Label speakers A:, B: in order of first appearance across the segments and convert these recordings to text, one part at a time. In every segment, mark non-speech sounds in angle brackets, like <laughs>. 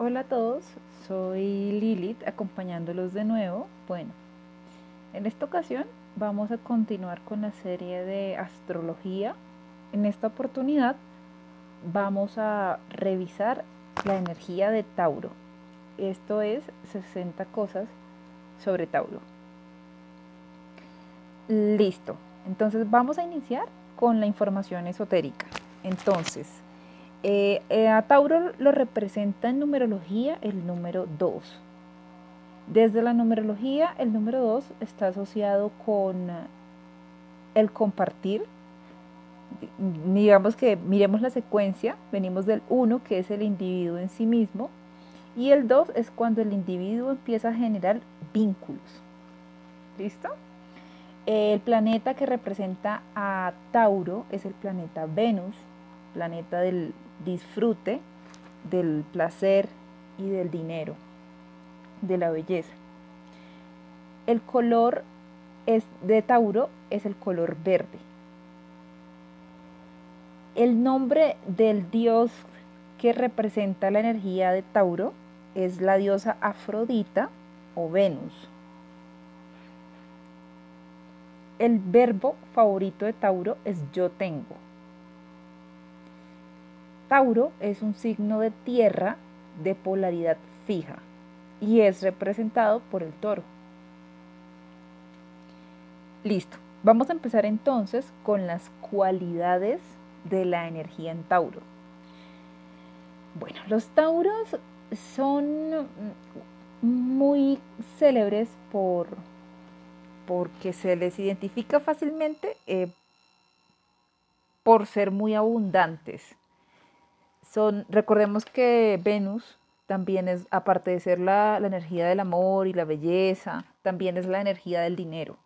A: Hola a todos, soy Lilith acompañándolos de nuevo. Bueno, en esta ocasión vamos a continuar con la serie de astrología. En esta oportunidad vamos a revisar la energía de Tauro. Esto es 60 cosas sobre Tauro. Listo, entonces vamos a iniciar con la información esotérica. Entonces, eh, eh, a Tauro lo representa en numerología el número 2. Desde la numerología, el número 2 está asociado con el compartir. Digamos que miremos la secuencia, venimos del 1, que es el individuo en sí mismo, y el 2 es cuando el individuo empieza a generar vínculos. ¿Listo? El planeta que representa a Tauro es el planeta Venus, planeta del disfrute, del placer y del dinero, de la belleza. El color es de Tauro es el color verde. El nombre del dios que representa la energía de Tauro es la diosa Afrodita o Venus. El verbo favorito de Tauro es yo tengo. Tauro es un signo de tierra de polaridad fija y es representado por el toro. Listo, vamos a empezar entonces con las cualidades de la energía en Tauro. Bueno, los Tauros son muy célebres por porque se les identifica fácilmente eh, por ser muy abundantes son, recordemos que Venus también es, aparte de ser la, energía del amor y la belleza, también es la energía del dinero.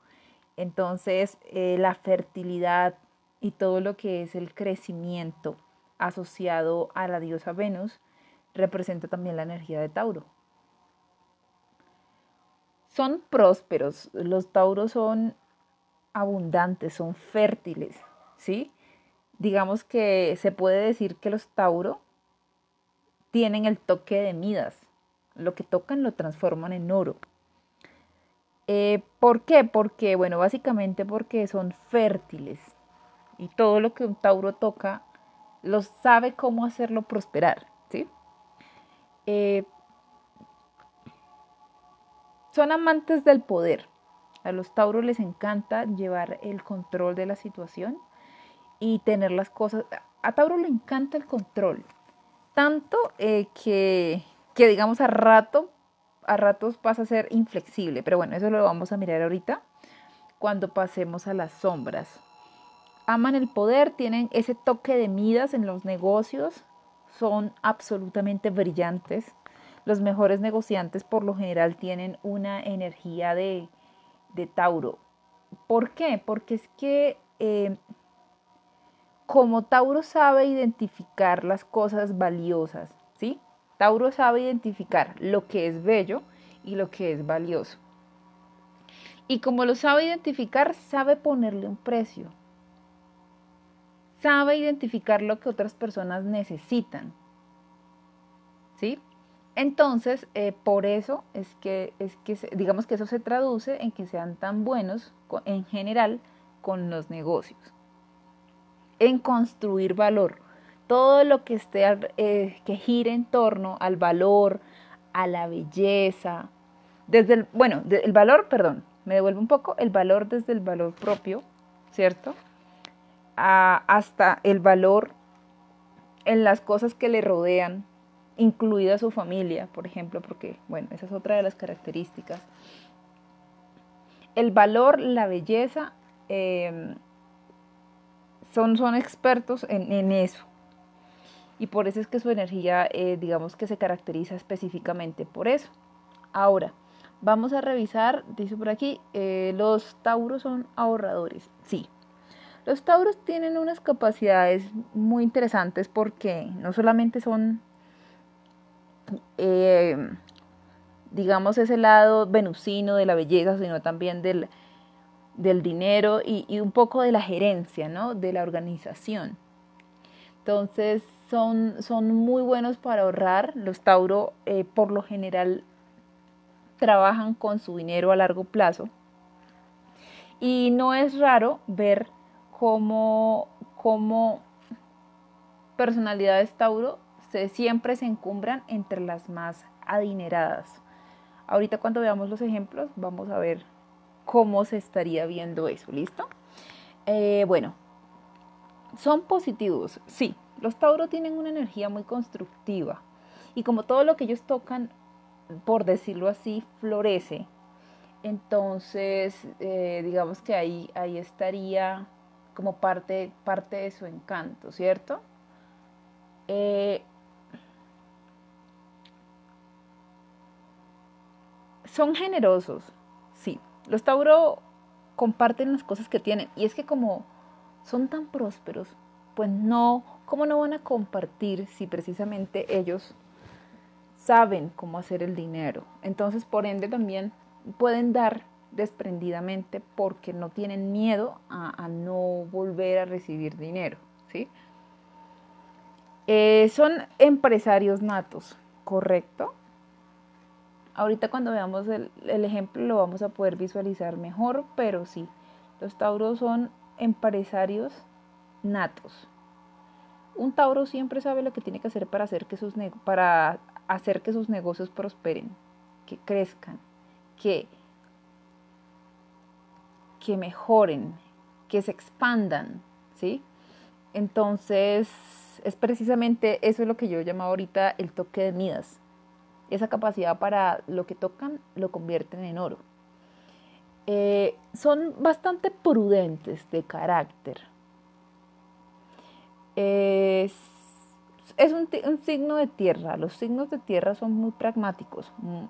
A: Entonces, eh, la fertilidad y todo lo que es el crecimiento asociado a la diosa Venus representa también la energía de Tauro. Son prósperos, los Tauros son abundantes, son fértiles, ¿sí? Digamos que se puede decir que los Tauro tienen el toque de Midas. Lo que tocan lo transforman en oro. Eh, ¿Por qué? Porque, bueno, básicamente porque son fértiles y todo lo que un Tauro toca lo sabe cómo hacerlo prosperar, ¿sí? Eh, son amantes del poder. A los Tauros les encanta llevar el control de la situación y tener las cosas. A Tauro le encanta el control, tanto eh, que, que, digamos, a rato, a ratos pasa a ser inflexible, pero bueno, eso lo vamos a mirar ahorita cuando pasemos a las sombras. Aman el poder, tienen ese toque de midas en los negocios, son absolutamente brillantes. Los mejores negociantes por lo general tienen una energía de, de Tauro. ¿Por qué? Porque es que eh, como Tauro sabe identificar las cosas valiosas, ¿sí? Tauro sabe identificar lo que es bello y lo que es valioso. Y como lo sabe identificar, sabe ponerle un precio. Sabe identificar lo que otras personas necesitan. ¿Sí? Entonces, eh, por eso es que, es que, digamos que eso se traduce en que sean tan buenos en general con los negocios en construir valor. Todo lo que esté eh, que gire en torno al valor, a la belleza, desde el, bueno, el valor, perdón, me devuelvo un poco, el valor desde el valor propio, ¿cierto? hasta el valor en las cosas que le rodean, incluida su familia, por ejemplo, porque, bueno, esa es otra de las características. El valor, la belleza, eh, son, son expertos en, eso. Y por eso es que su energía, eh, digamos que se caracteriza específicamente por eso. Ahora, vamos a revisar, dice por aquí, eh, los tauros son ahorradores. Sí, los tauros tienen unas capacidades muy interesantes porque no solamente son, eh, digamos, ese lado venusino de la belleza, sino también del, del dinero y, un poco de la gerencia, ¿no? De la organización. Entonces son, son muy buenos para ahorrar. Los Tauro eh, por lo general trabajan con su dinero a largo plazo. Y no es raro ver cómo, cómo personalidades Tauro se, siempre se encumbran entre las más adineradas. Ahorita cuando veamos los ejemplos vamos a ver cómo se estaría viendo eso, ¿listo? Eh, bueno, son positivos, sí. Los Tauro tienen una energía muy constructiva y como todo lo que ellos tocan, por decirlo así, florece. Entonces, eh, digamos que ahí, ahí estaría como parte, parte de su encanto, ¿cierto? Eh, son generosos. Los Tauro comparten las cosas que tienen. Y es que como son tan prósperos, pues no, ¿cómo no van a compartir si precisamente ellos saben cómo hacer el dinero? Entonces, por ende, también pueden dar desprendidamente porque no tienen miedo a, no volver a recibir dinero, ¿sí? Eh, son empresarios natos, ¿correcto? Ahorita cuando veamos el, ejemplo lo vamos a poder visualizar mejor, pero sí, los tauros son empresarios natos. Un tauro siempre sabe lo que tiene que hacer para hacer que sus, para hacer que sus negocios prosperen, que crezcan, que, que mejoren, que se expandan, ¿sí? Entonces, es precisamente eso es lo que yo llamo ahorita el toque de Midas esa capacidad para lo que tocan lo convierten en oro. Eh, son bastante prudentes de carácter. es, un, un, signo de tierra. Los signos de tierra son muy pragmáticos. Mm,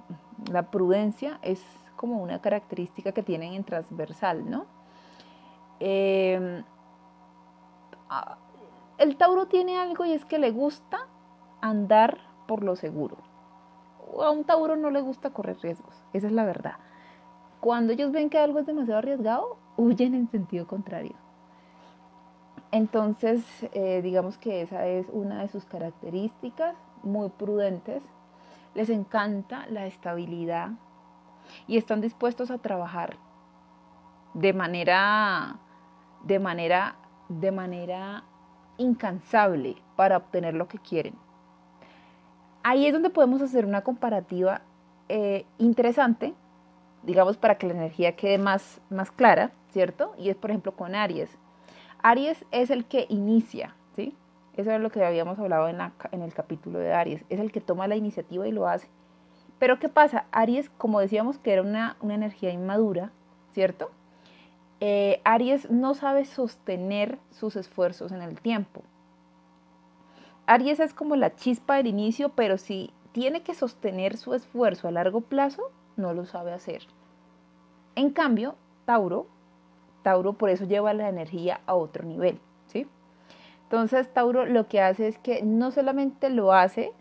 A: la prudencia es como una característica que tienen en transversal, ¿no? Em, el Tauro tiene algo y es que le gusta andar por lo seguro a un Tauro no le gusta correr riesgos, esa es la verdad. Cuando ellos ven que algo es demasiado arriesgado, huyen en sentido contrario. Entonces, eh, digamos que esa es una de sus características, muy prudentes. Les encanta la estabilidad y están dispuestos a trabajar de manera, de manera, de manera incansable para obtener lo que quieren ahí es donde podemos hacer una comparativa eh, interesante, digamos, para que la energía quede más, más clara, ¿cierto? Y es, por ejemplo, con Aries. Aries es el que inicia, ¿sí? Eso es lo que habíamos hablado en, el capítulo de Aries. Es el que toma la iniciativa y lo hace. Pero ¿qué pasa? Aries, como decíamos que era una, energía inmadura, ¿cierto? Eh, Aries no sabe sostener sus esfuerzos en el tiempo. Aries es como la chispa del inicio, pero si tiene que sostener su esfuerzo a largo plazo, no lo sabe hacer. En cambio, Tauro, Tauro por eso lleva la energía a otro nivel, ¿sí? Entonces, Tauro lo que hace es que no solamente lo hace,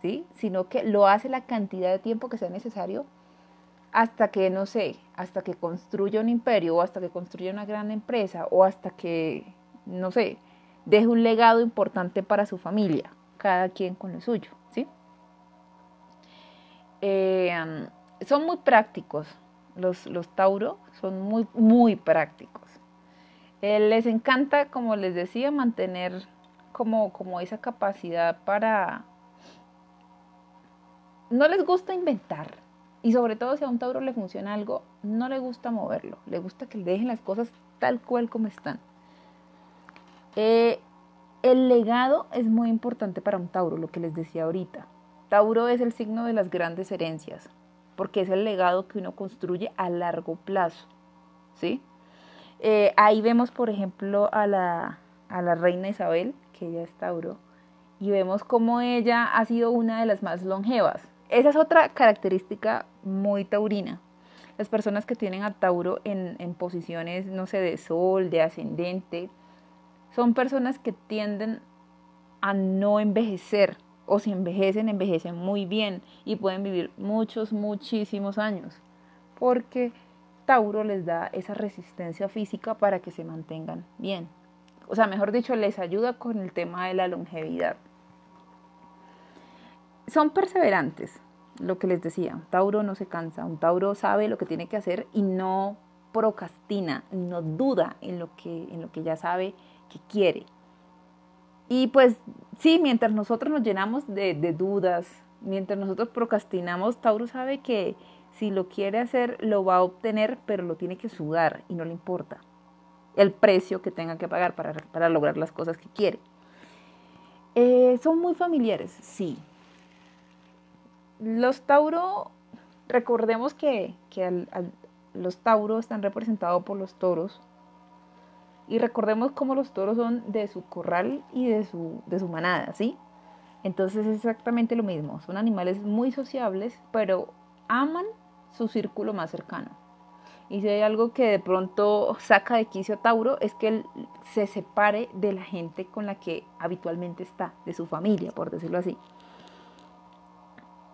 A: ¿sí? Sino que lo hace la cantidad de tiempo que sea necesario hasta que, no sé, hasta que construya un imperio o hasta que construya una gran empresa o hasta que, no sé, deje un legado importante para su familia, cada quien con lo suyo, ¿sí? Eh, son muy prácticos, los, los Tauro son muy, muy prácticos. Eh, les encanta, como les decía, mantener como, como esa capacidad para... No les gusta inventar. Y sobre todo si a un Tauro le funciona algo, no le gusta moverlo. Le gusta que le dejen las cosas tal cual como están. Eh, el legado es muy importante para un Tauro, lo que les decía ahorita. Tauro es el signo de las grandes herencias, porque es el legado que uno construye a largo plazo. ¿sí? Eh, ahí vemos, por ejemplo, a la, a la reina Isabel, que ella es Tauro, y vemos cómo ella ha sido una de las más longevas. Esa es otra característica muy taurina. Las personas que tienen a Tauro en, en posiciones, no sé, de sol, de ascendente, son personas que tienden a no envejecer o si envejecen, envejecen muy bien y pueden vivir muchos, muchísimos años, porque Tauro les da esa resistencia física para que se mantengan bien. o sea, mejor dicho, les ayuda con el tema de la longevidad. Son perseverantes, lo que les decía, Tauro no se cansa, un Tauro sabe lo que tiene que hacer y no procrastina, no duda en lo que, en lo que ya sabe que quiere. Y pues sí, mientras nosotros nos llenamos de, dudas, mientras nosotros procrastinamos, Tauro sabe que si lo quiere hacer, lo va a obtener, pero lo tiene que sudar y no le importa el precio que tenga que pagar para, lograr las cosas que quiere. Eh, son muy familiares, sí. Los Tauro, recordemos que, los Tauros están representados por los toros. Y recordemos cómo los toros son de su corral y de su, de su manada, ¿sí? Entonces es exactamente lo mismo. Son animales muy sociables, pero aman su círculo más cercano. Y si hay algo que de pronto saca de quicio a Tauro es que él se separe de la gente con la que habitualmente está, de su familia, por decirlo así.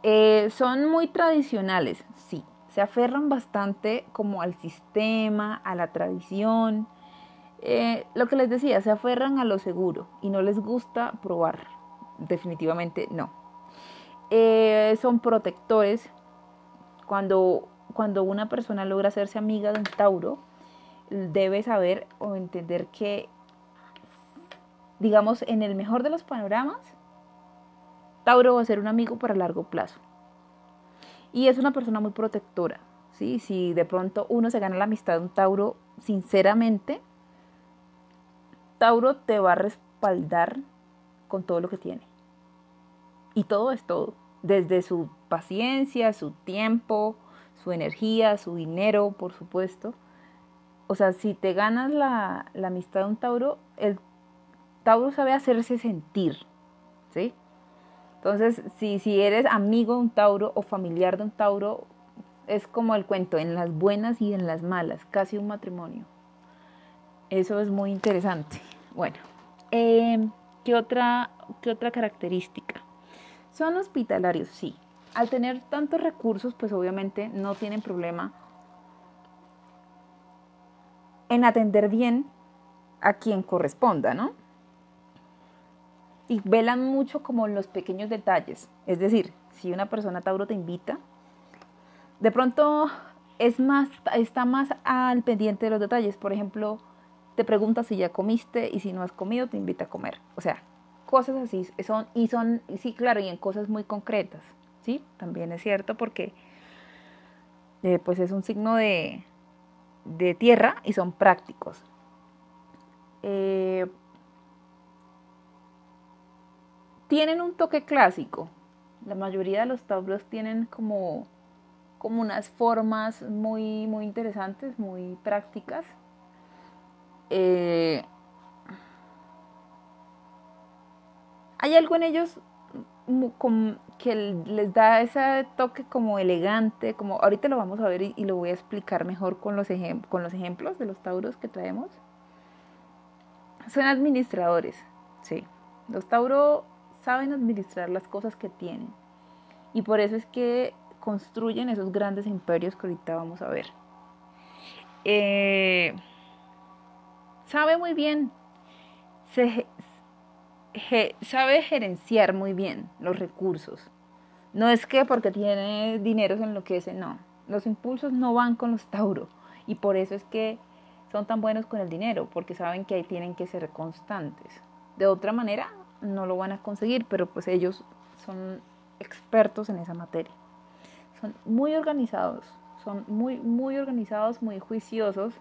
A: Eh, son muy tradicionales, sí. Se aferran bastante como al sistema, a la tradición. Eh, lo que les decía, se aferran a lo seguro y no les gusta probar. Definitivamente no. Eh, son protectores. Cuando cuando una persona logra hacerse amiga de un Tauro, debe saber o entender que, digamos, en el mejor de los panoramas, Tauro va a ser un amigo para largo plazo. Y es una persona muy protectora. ¿sí? Si de pronto uno se gana la amistad de un Tauro, sinceramente, Tauro te va a respaldar con todo lo que tiene. Y todo es todo. Desde su paciencia, su tiempo, su energía, su dinero, por supuesto. O sea, si te ganas la, amistad de un Tauro, el Tauro sabe hacerse sentir, ¿sí? Entonces, si, si eres amigo de un Tauro o familiar de un Tauro, es como el cuento, en las buenas y en las malas, casi un matrimonio. Eso es muy interesante. Bueno, em, ¿qué, otra, ¿qué otra característica? Son hospitalarios, sí al tener tantos recursos, pues obviamente no tienen problema en atender bien a quien corresponda, ¿no? Y velan mucho como los pequeños detalles. Es decir, si una persona Tauro te invita, de pronto es más, está más al pendiente de los detalles. Por ejemplo, te pregunta si ya comiste y si no has comido, te invita a comer. O sea, cosas así son, y son, sí, claro, y en cosas muy concretas. ¿sí? También es cierto porque eh, pues es un signo de, tierra y son prácticos. Eh, tienen un toque clásico. La mayoría de los tauros tienen como, como unas formas muy, muy interesantes, muy prácticas. Eh, hay algo en ellos que les da ese toque como elegante, como ahorita lo vamos a ver y, lo voy a explicar mejor con los, con los ejemplos de los tauros que traemos. Son administradores, sí. Los tauros saben administrar las cosas que tienen y por eso es que construyen esos grandes imperios que ahorita vamos a ver. Eh, sabe muy bien, se, sabe gerenciar muy bien los recursos. No es que porque tiene dinero se enloquece, no. Los impulsos no van con los Tauro y por eso es que son tan buenos con el dinero, porque saben que ahí tienen que ser constantes. De otra manera no lo van a conseguir, pero pues ellos son expertos en esa materia. Son muy organizados, son muy, muy organizados, muy juiciosos,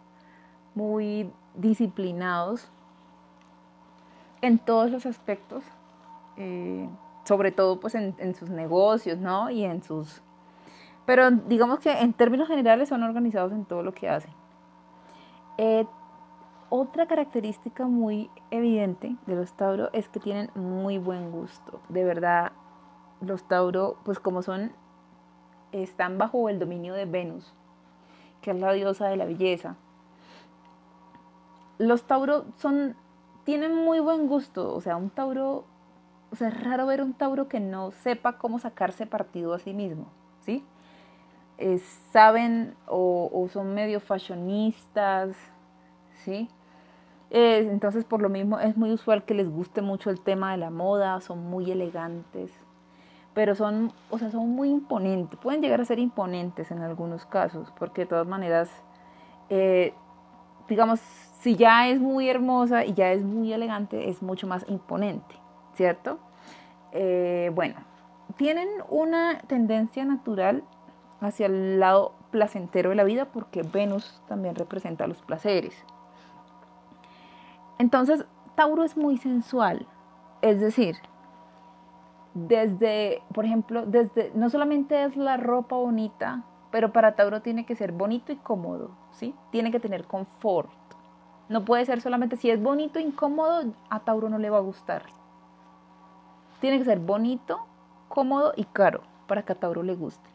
A: muy disciplinados en todos los aspectos, eh, sobre todo pues en, sus negocios, ¿no? Y en sus... Pero digamos que en términos generales son organizados en todo lo que hacen. Eh, otra característica muy evidente de los Tauro es que tienen muy buen gusto. De verdad, los Tauro, pues como son, están bajo el dominio de Venus, que es la diosa de la belleza. Los Tauro son tienen muy buen gusto, o sea, un Tauro, o sea, es raro ver un Tauro que no sepa cómo sacarse partido a sí mismo, ¿sí? saben o, son medio fashionistas, ¿sí? entonces, por lo mismo, es muy usual que les guste mucho el tema de la moda, son muy elegantes, pero son, o sea, son muy imponentes, pueden llegar a ser imponentes en algunos casos, porque de todas maneras, eh, digamos, si ya es muy hermosa y ya es muy elegante, es mucho más imponente, ¿cierto? Eh, bueno, tienen una tendencia natural hacia el lado placentero de la vida porque Venus también representa los placeres. Entonces, Tauro es muy sensual, es decir, desde, por ejemplo, desde, no solamente es la ropa bonita, pero para Tauro tiene que ser bonito y cómodo, ¿sí? Tiene que tener confort. No puede ser solamente, si es bonito incómodo, a Tauro no le va a gustar. Tiene que ser bonito, cómodo y caro para que a Tauro le guste.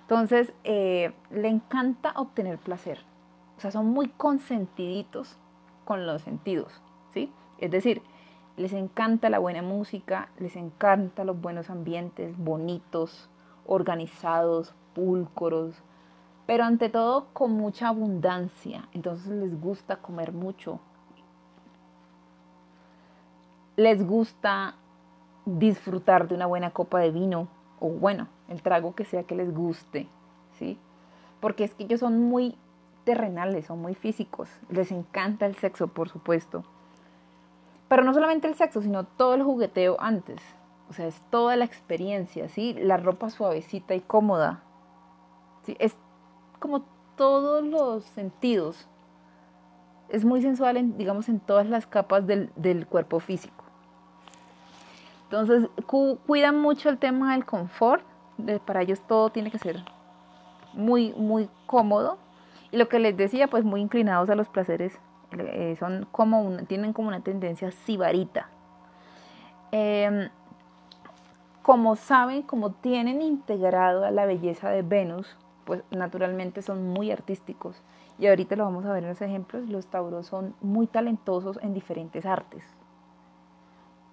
A: Entonces, eh, le encanta obtener placer. O sea, son muy consentiditos con los sentidos, ¿sí? Es decir, les encanta la buena música, les encanta los buenos ambientes, bonitos, organizados, pulcros, pero ante todo con mucha abundancia. Entonces les gusta comer mucho. Les gusta disfrutar de una buena copa de vino o bueno, el trago que sea que les guste, ¿sí? Porque es que ellos son muy terrenales, son muy físicos, les encanta el sexo, por supuesto. Pero no solamente el sexo, sino todo el jugueteo antes. O sea, es toda la experiencia, ¿sí? La ropa suavecita y cómoda. ¿sí? Es como todos los sentidos. Es muy sensual, en, digamos, en todas las capas del, del cuerpo físico. Entonces, cuidan mucho el tema del confort. para ellos todo tiene que ser muy, muy cómodo. Y lo que les decía, pues muy inclinados a los placeres. Eh, son como tienen como una tendencia sibarita. Em, como saben, como tienen integrado a la belleza de Venus, pues naturalmente son muy artísticos. Y ahorita lo vamos a ver en los ejemplos, los tauros son muy talentosos en diferentes artes.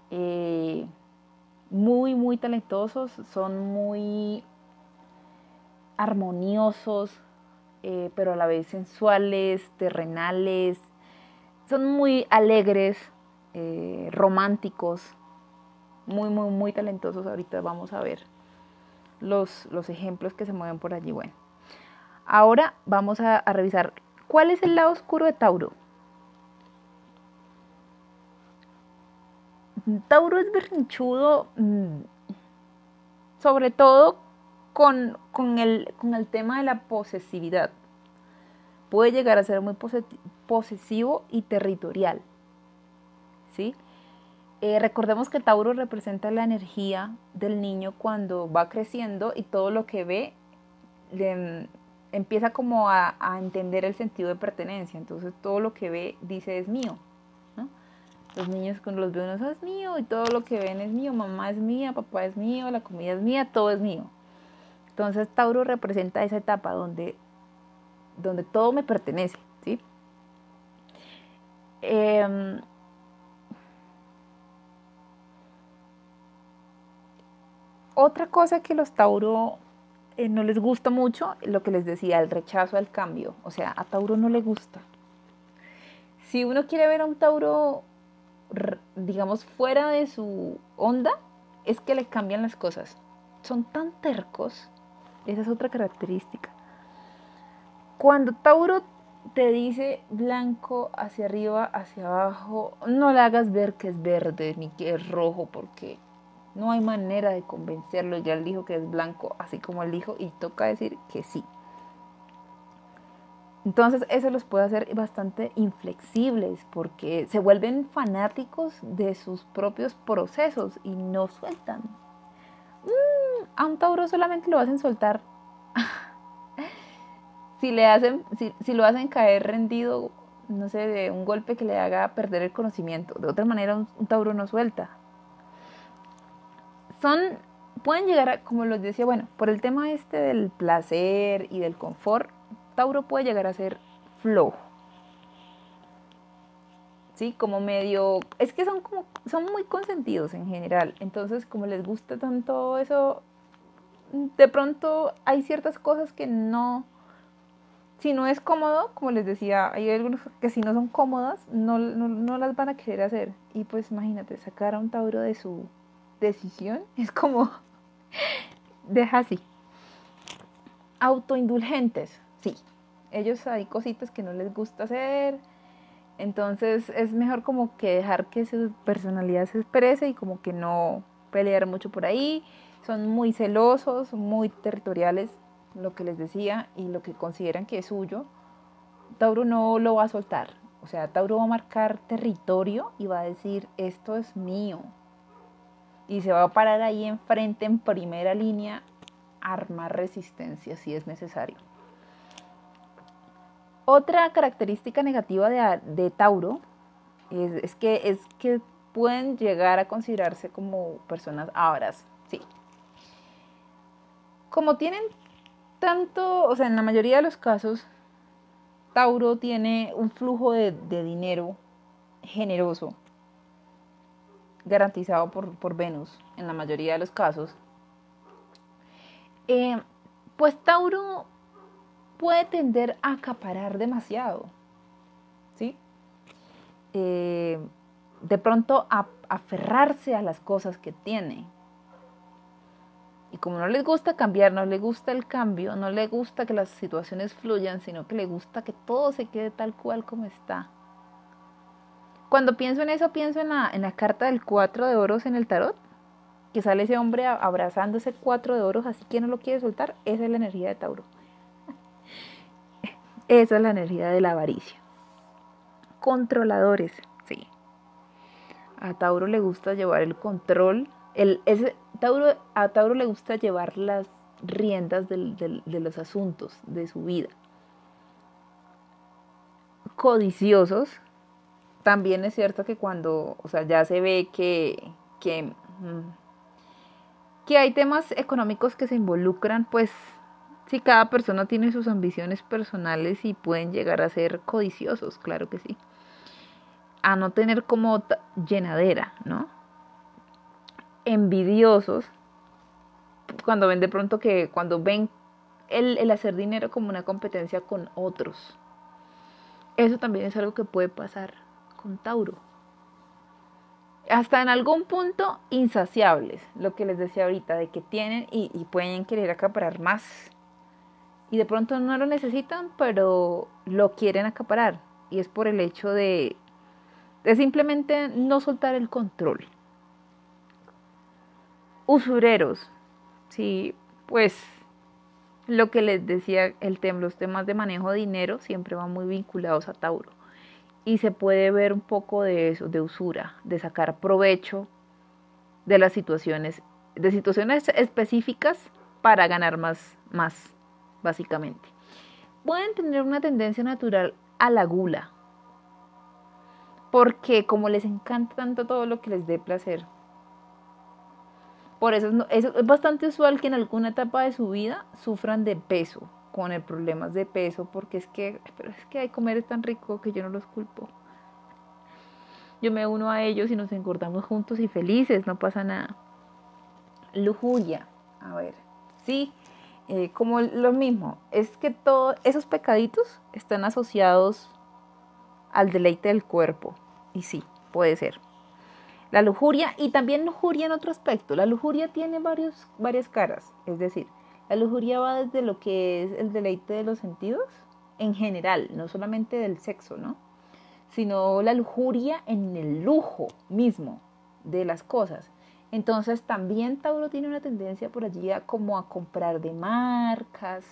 A: Eh, muy, muy talentosos, son muy armoniosos, eh, pero a la vez sensuales, terrenales, son muy alegres, eh, románticos, muy, muy, muy talentosos. Ahorita vamos a ver los, los, ejemplos que se mueven por allí. Bueno, ahora vamos a revisar cuál es el lado oscuro de Tauro. Tauro es berrinchudo, mm, sobre todo con, el, tema de la posesividad. Puede llegar a ser muy posesivo y territorial. ¿sí? Eh, recordemos que Tauro representa la energía del niño cuando va creciendo y todo lo que ve empieza como a, entender el sentido de pertenencia. Entonces todo lo que ve dice es mío. Los niños cuando los eso es mío y todo lo que ven es mío, mamá es mía, papá es mío, la comida es mía, todo es mío. Entonces Tauro representa esa etapa donde, donde todo me pertenece, ¿sí? Em, otra cosa que los Tauro eh, no les gusta mucho, lo que les decía, el rechazo al cambio. O sea, a Tauro no le gusta. Si uno quiere ver a un Tauro digamos, fuera de su onda, es que le cambian las cosas. Son tan tercos. Esa es otra característica. Cuando Tauro te dice blanco hacia arriba, hacia abajo, no le hagas ver que es verde ni que es rojo, porque no hay manera de convencerlo. Ya él dijo que es blanco, así como él dijo, y toca decir que sí. Entonces eso los puede hacer bastante inflexibles porque se vuelven fanáticos de sus propios procesos y no sueltan. Mm, a un Tauro solamente lo hacen soltar <laughs> si le hacen, si, lo hacen caer rendido, no sé, de un golpe que le haga perder el conocimiento. De otra manera, un Tauro no suelta. Son, pueden llegar a, como les decía, bueno, por el tema este del placer y del confort, Tauro puede llegar a ser flojo. ¿Sí? Como medio, es que son como, son muy consentidos en general, entonces como les gusta tanto eso, de pronto hay ciertas cosas que no si no es cómodo, como les decía, hay algunos que si no son cómodas, no, no, las van a querer hacer. Y pues imagínate, sacar a un Tauro de su decisión <laughs> es como, deja así. Autoindulgentes, sí. Ellos hay cositas que no les gusta hacer. Entonces es mejor como que dejar que su personalidad se exprese y como que no pelear mucho por ahí. Son muy celosos, muy territoriales lo que les decía y lo que consideran que es suyo, Tauro no lo va a soltar. O sea, Tauro va a marcar territorio y va a decir, esto es mío. Y se va a parar ahí enfrente, en primera línea, armar resistencia si es necesario. Otra característica negativa de, Tauro es, que, es que pueden llegar a considerarse como personas abras, sí. Como tienen tanto, o sea, en la mayoría de los casos, Tauro tiene un flujo de, dinero generoso, garantizado por, Venus, en la mayoría de los casos. Eh, pues Tauro puede tender a acaparar demasiado, ¿sí? Eh, de pronto a aferrarse a las cosas que tiene, y como no les gusta cambiar, no les gusta el cambio, no les gusta que las situaciones fluyan, sino que les gusta que todo se quede tal cual como está. Cuando pienso en eso, pienso en la, en la carta del cuatro de oros en el tarot, que sale ese hombre abrazando ese cuatro de oros, así que no lo quiere soltar. Esa es la energía de Tauro. <laughs> Esa es la energía de la avaricia. Controladores, sí. A Tauro le gusta llevar el control. El, ese, a Tauro le gusta llevar las riendas de los asuntos de su vida. Codiciosos, también es cierto que cuando, o sea, ya se ve que, que, mm, que hay temas económicos que se involucran, pues si cada persona tiene sus ambiciones personales y pueden llegar a ser codiciosos, claro que sí. A no tener como llenadera, ¿no? envidiosos cuando ven de pronto que cuando ven el, hacer dinero como una competencia con otros. Eso también es algo que puede pasar con Tauro. Hasta en algún punto insaciables, lo que les decía ahorita, de que tienen y, pueden querer acaparar más. Y de pronto no lo necesitan, pero lo quieren acaparar. Y es por el hecho de, de simplemente no soltar el control usureros. Sí, pues lo que les decía, el tema, los temas de manejo de dinero siempre van muy vinculados a Tauro. Y se puede ver un poco de eso, de usura, de sacar provecho de las situaciones, de situaciones específicas para ganar más, más, básicamente. Pueden tener una tendencia natural a la gula, porque como les encanta tanto todo lo que les dé placer, por eso es, bastante usual que en alguna etapa de su vida sufran de peso, con el problemas de peso, porque es que, pero es que hay comer es tan rico que yo no los culpo. Yo me uno a ellos y nos engordamos juntos y felices, no pasa nada. Lujuria, a ver, sí, eh, como lo mismo, es que todos esos pecaditos están asociados al deleite del cuerpo, y sí, puede ser. La lujuria y también lujuria en otro aspecto. La lujuria tiene varios, varias caras. Es decir, la lujuria va desde lo que es el deleite de los sentidos en general, no solamente del sexo, ¿no? Sino la lujuria en el lujo mismo de las cosas. Entonces también Tauro tiene una tendencia por allí a como a comprar de marcas,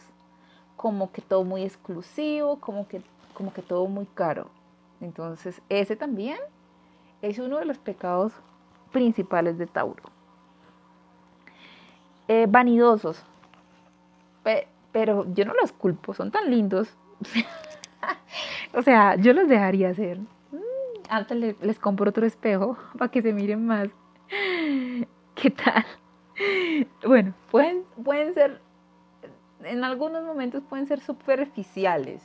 A: como que todo muy exclusivo, como que, como que todo muy caro. Entonces ese también es uno de los pecados principales de Tauro. Eh, vanidosos. Pero yo no los culpo, son tan lindos. <laughs> o sea, yo los dejaría hacer. Mm, antes les, compro otro espejo <laughs> para que se miren más. ¿Qué tal? Bueno, pueden, pueden ser, en algunos momentos pueden ser superficiales,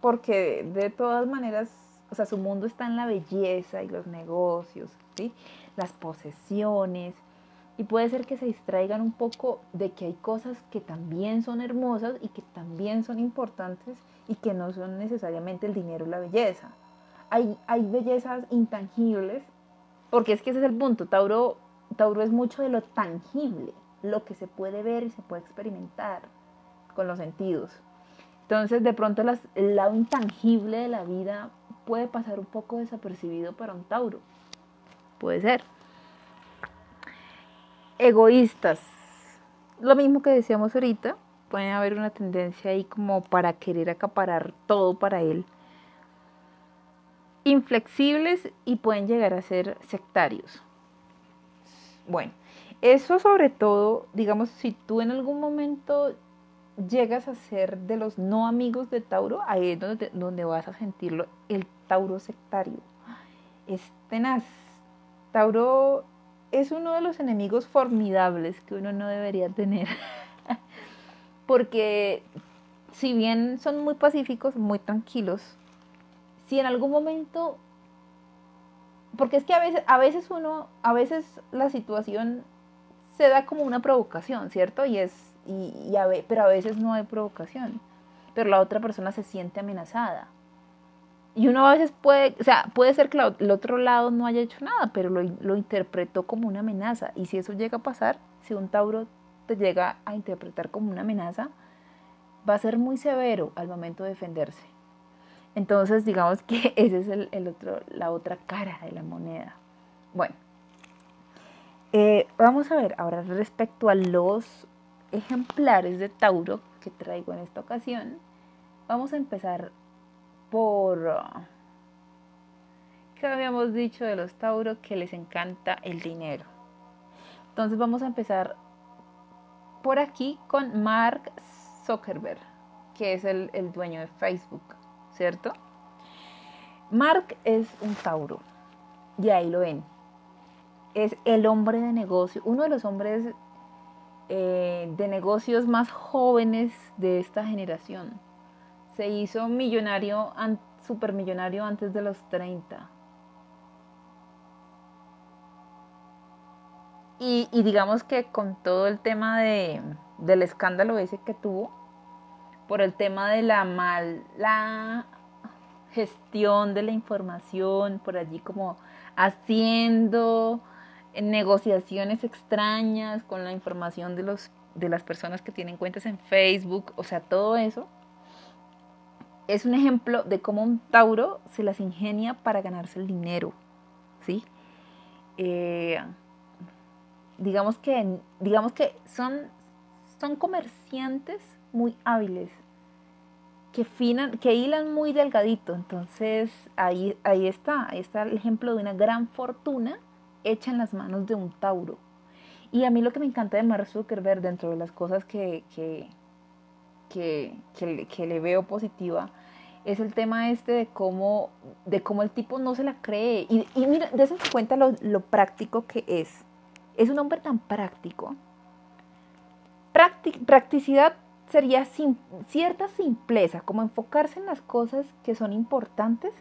A: porque de todas maneras o sea, su mundo está en la belleza y los negocios, ¿sí? las posesiones, Y puede ser que se distraigan un poco de que hay cosas que también son hermosas y que también son importantes y que no son necesariamente el dinero y la belleza. Hay, hay bellezas intangibles, porque es que ese es el punto. Tauro, Tauro es mucho de lo tangible, lo que se puede ver y se puede experimentar con los sentidos. Entonces, de pronto el lado intangible de la vida puede pasar un poco desapercibido para un Tauro. Puede ser. Egoístas. Lo mismo que decíamos ahorita, puede haber una tendencia ahí como para querer acaparar todo para él. Inflexibles y pueden llegar a ser sectarios. Bueno, eso sobre todo, digamos, si tú en algún momento llegas a ser de los no amigos de Tauro, ahí es donde, donde vas a sentirlo, el Tauro sectario. Es tenaz. Tauro es uno de los enemigos formidables que uno no debería tener. <laughs> Porque si bien son muy pacíficos, muy tranquilos, si en algún momento porque es que a veces, a veces uno, a veces la situación se da como una provocación, ¿cierto? Y es, y, a pero a veces no hay provocación, pero la otra persona se siente amenazada. Y uno a veces puede, o sea, puede ser que el otro lado no haya hecho nada, pero lo, lo interpretó como una amenaza. Y si eso llega a pasar, si un Tauro te llega a interpretar como una amenaza, va a ser muy severo al momento de defenderse. Entonces, digamos que <laughs> esa es el, otro, la otra cara de la moneda. Bueno, eh, vamos a ver ahora respecto a los ejemplares de Tauro que traigo en esta ocasión. Vamos a empezar por... Uh, ¿Qué habíamos dicho de los Tauro? Que les encanta el dinero. Entonces vamos a empezar por aquí con Mark Zuckerberg, que es el dueño de Facebook. ¿cierto? Mark es un Tauro, y ahí lo ven. Es el hombre de negocio, uno de los hombres eh, de negocios más jóvenes de esta generación. Se hizo millonario, supermillonario antes de los 30. Y, digamos que con todo el tema de, del escándalo ese que tuvo, por el tema de la mala gestión de la información, por allí como haciendo negociaciones extrañas con la información de los de las personas que tienen cuentas en Facebook, o sea, todo eso es un ejemplo de cómo un Tauro se las ingenia para ganarse el dinero, ¿sí? Eh, digamos que digamos que son son comerciantes muy hábiles que, finan, que hilan muy delgadito. Entonces ahí, ahí está, está el ejemplo de una gran fortuna hecha en las manos de un Tauro. Y a mí lo que me encanta de Mark Zuckerberg, dentro de las cosas que, que, que, le veo positiva, es el tema este de cómo, de cómo el tipo no se la cree. Y, y mira, dése cuenta lo, lo, práctico que es. Es un hombre tan práctico. practicidad sería cierta simpleza, como enfocarse en las cosas que son importantes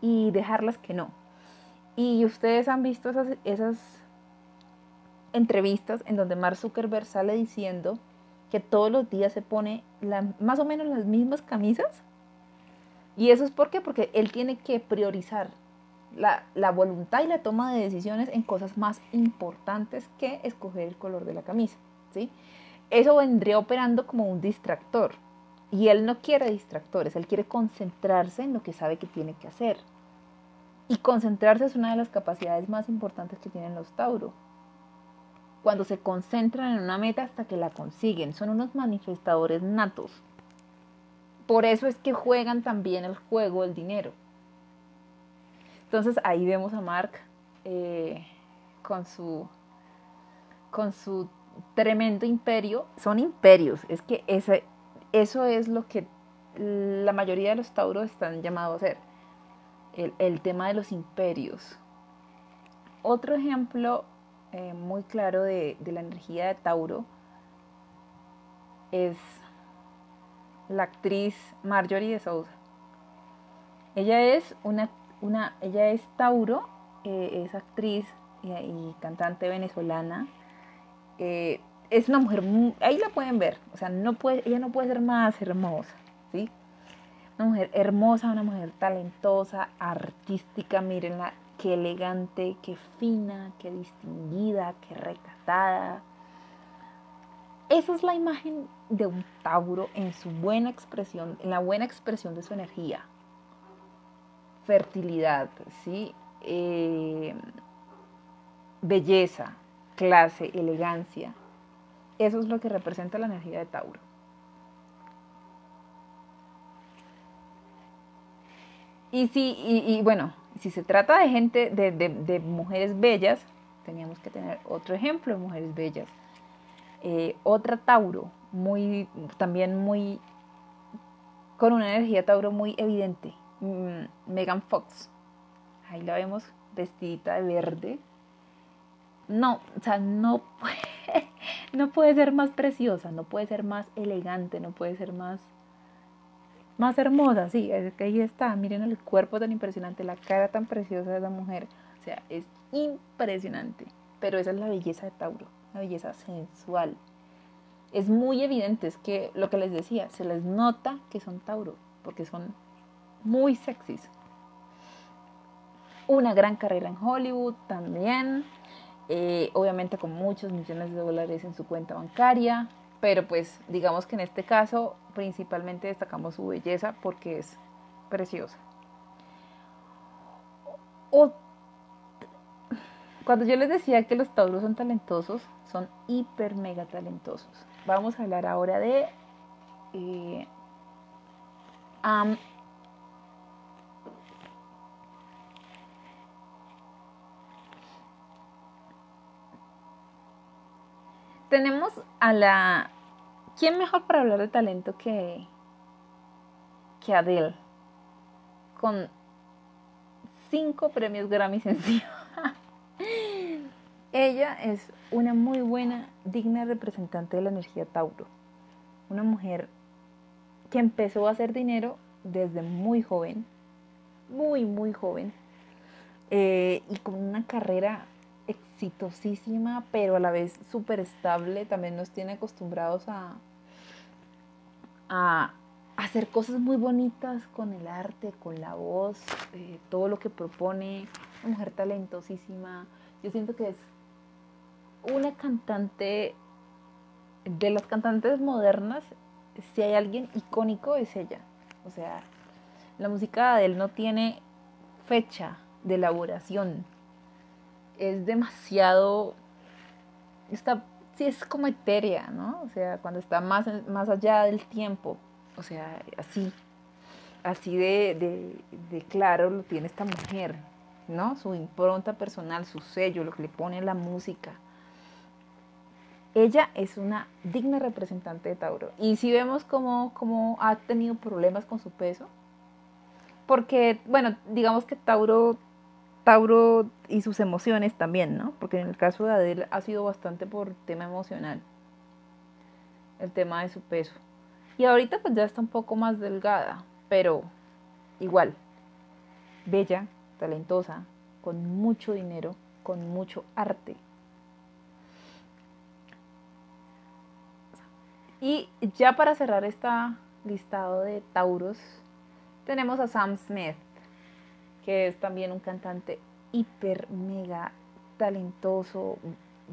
A: y dejarlas que no. Y ustedes han visto esas, esas entrevistas en donde Mark Zuckerberg sale diciendo que todos los días se pone más o menos las mismas camisas. Y eso es por? Porque él tiene que priorizar la, la, voluntad y la toma de decisiones en cosas más importantes que escoger el color de la camisa. ¿sí? eso vendría operando como un distractor. Y él no quiere distractores, él quiere concentrarse en lo que sabe que tiene que hacer. Y concentrarse es una de las capacidades más importantes que tienen los Tauro. Cuando se concentran en una meta hasta que la consiguen, son unos manifestadores natos. Por eso es que juegan también el juego del dinero. Entonces ahí vemos a Mark eh, con su con su tremendo imperio, son imperios, es que ese, eso es lo que la mayoría de los tauros están llamados a hacer, el, tema de los imperios. Otro ejemplo eh, muy claro de, la energía de Tauro es la actriz Marjorie de Souza. Ella es una, una ella es Tauro, eh, es actriz y cantante venezolana Eh, es una mujer, ahí la pueden ver, o sea, no puede, ella no puede ser más hermosa, ¿sí? Una mujer hermosa, una mujer talentosa, artística, mírenla, qué elegante, qué fina, qué distinguida, qué recatada. Esa es la imagen de un Tauro en su buena expresión, en la buena expresión de su energía. Fertilidad, ¿sí? Eh, belleza, clase, elegancia. Eso es lo que representa la energía de Tauro. Y si, y, bueno, si se trata de gente, de, mujeres bellas, teníamos que tener otro ejemplo de mujeres bellas. Eh, otra Tauro, muy, también muy, con una energía Tauro muy evidente, mm, Megan Fox. Ahí la vemos vestidita de verde. No, o sea, no puede, <laughs> no puede ser más preciosa, no puede ser más elegante, no puede ser más más hermosa, sí, es que ahí está, miren el cuerpo tan impresionante, la cara tan preciosa de esa mujer, o sea, es impresionante, pero esa es la belleza de Tauro, la belleza sensual. Es muy evidente, es que lo que les decía, se les nota que son Tauro, porque son muy sexys. Una gran carrera en Hollywood también, eh, obviamente con muchos millones de dólares en su cuenta bancaria, pero pues digamos que en este caso principalmente destacamos su belleza porque es preciosa. Cuando yo les decía que los tauros son talentosos, son hiper mega talentosos. Vamos a hablar ahora de eh, tenemos a la ¿Quién mejor para hablar de talento que, que Adele? Con cinco premios Grammy encima. Ella es una muy buena, digna representante de la energía Tauro. Una mujer que empezó a hacer dinero desde muy joven, muy, muy joven, eh, y con una carrera exitosísima, pero a la vez súper estable. También nos tiene acostumbrados a, hacer cosas muy bonitas con el arte, con la voz, eh, todo lo que propone. Una mujer talentosísima. Yo siento que es una cantante, de las cantantes modernas, si hay alguien icónico es ella. O sea, la música de él no tiene fecha de elaboración es demasiado, está, sí es como etérea, ¿no? O sea, cuando está más, más allá del tiempo, o sea, así, así de, de, claro lo tiene esta mujer, ¿no? Su impronta personal, su sello, lo que le pone la música. Ella es una digna representante de Tauro. Y si vemos cómo, cómo ha tenido problemas con su peso, porque, bueno, digamos que Tauro Tauro y sus emociones también, ¿no? Porque en el caso de Adele ha sido bastante por tema emocional, el tema de su peso. Y ahorita pues ya está un poco más delgada, pero igual, bella, talentosa, con mucho dinero, con mucho arte. Y ya para cerrar este listado de Tauros, tenemos a Sam Smith que es también un cantante hiper, mega talentoso,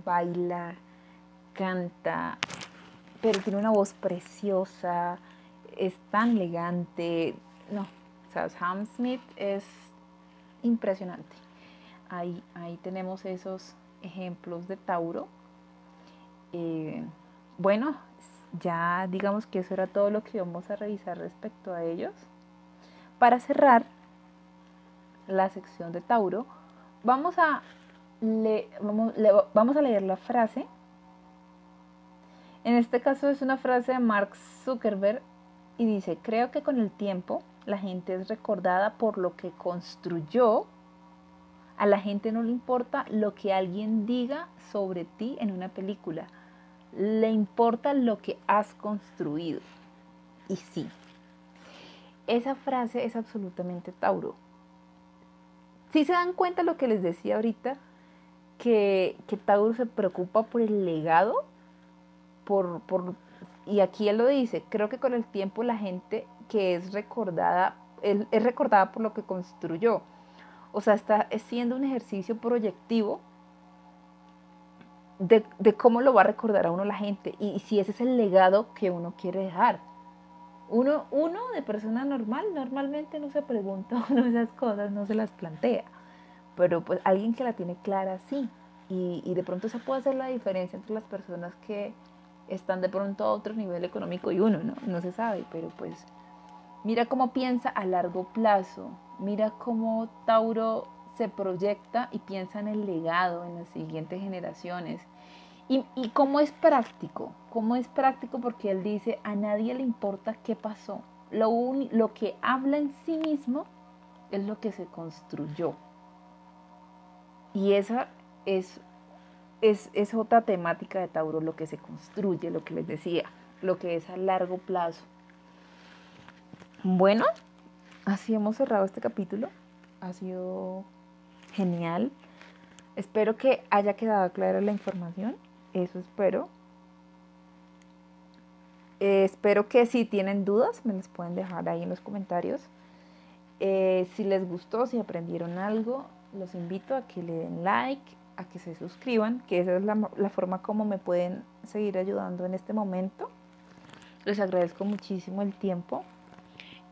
A: baila, canta, pero tiene una voz preciosa, es tan elegante. No, o sea, Sam Smith es impresionante. Ahí, ahí tenemos esos ejemplos de Tauro. Eh, bueno, ya digamos que eso era todo lo que vamos a revisar respecto a ellos. Para cerrar, la sección de Tauro, vamos a, vamos, a leer la frase. En este caso es una frase de Mark Zuckerberg y dice, creo que con el tiempo la gente es recordada por lo que construyó. A la gente no le importa lo que alguien diga sobre ti en una película. Le importa lo que has construido. Y sí, esa frase es absolutamente Tauro si se dan cuenta lo que les decía ahorita, que, que Tauro se preocupa por el legado, por, por, y aquí él lo dice, creo que con el tiempo la gente que es recordada, es recordada por lo que construyó. O sea, está siendo un ejercicio proyectivo de, de, cómo lo va a recordar a uno la gente y si ese es el legado que uno quiere dejar. Uno, uno de persona normal normalmente no se pregunta <laughs> uno esas cosas, no se las plantea. Pero pues alguien que la tiene clara sí. Y, y de pronto se puede hacer la diferencia entre las personas que están de pronto a otro nivel económico y uno, ¿no? No se sabe, pero pues mira cómo piensa a largo plazo, mira cómo Tauro se proyecta y piensa en el legado, en las siguientes generaciones. Y, cómo es práctico, cómo es práctico porque él dice, a nadie le importa qué pasó. Lo, lo que habla en sí mismo es lo que se construyó. Y esa es es, otra temática de Tauro, lo que se construye, lo que les decía, lo que es a largo plazo. Bueno, así hemos cerrado este capítulo. Ha sido genial. Espero que haya quedado clara la información. Eso espero. Eh, espero que si tienen dudas me las pueden dejar ahí en los comentarios. Eh, si les gustó, si aprendieron algo, los invito a que le den like, a que se suscriban, que esa es la, forma como me pueden seguir ayudando en este momento. Les agradezco muchísimo el tiempo.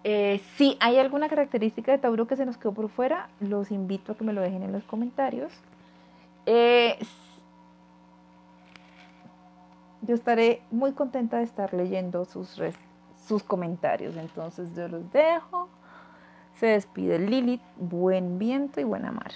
A: Eh, si hay alguna característica de Tauro que se nos quedó por fuera, los invito a que me lo dejen en los comentarios. Yo estaré muy contenta de estar leyendo sus, sus comentarios. Entonces yo los dejo. Se despide Lilith. Buen viento y buena mar.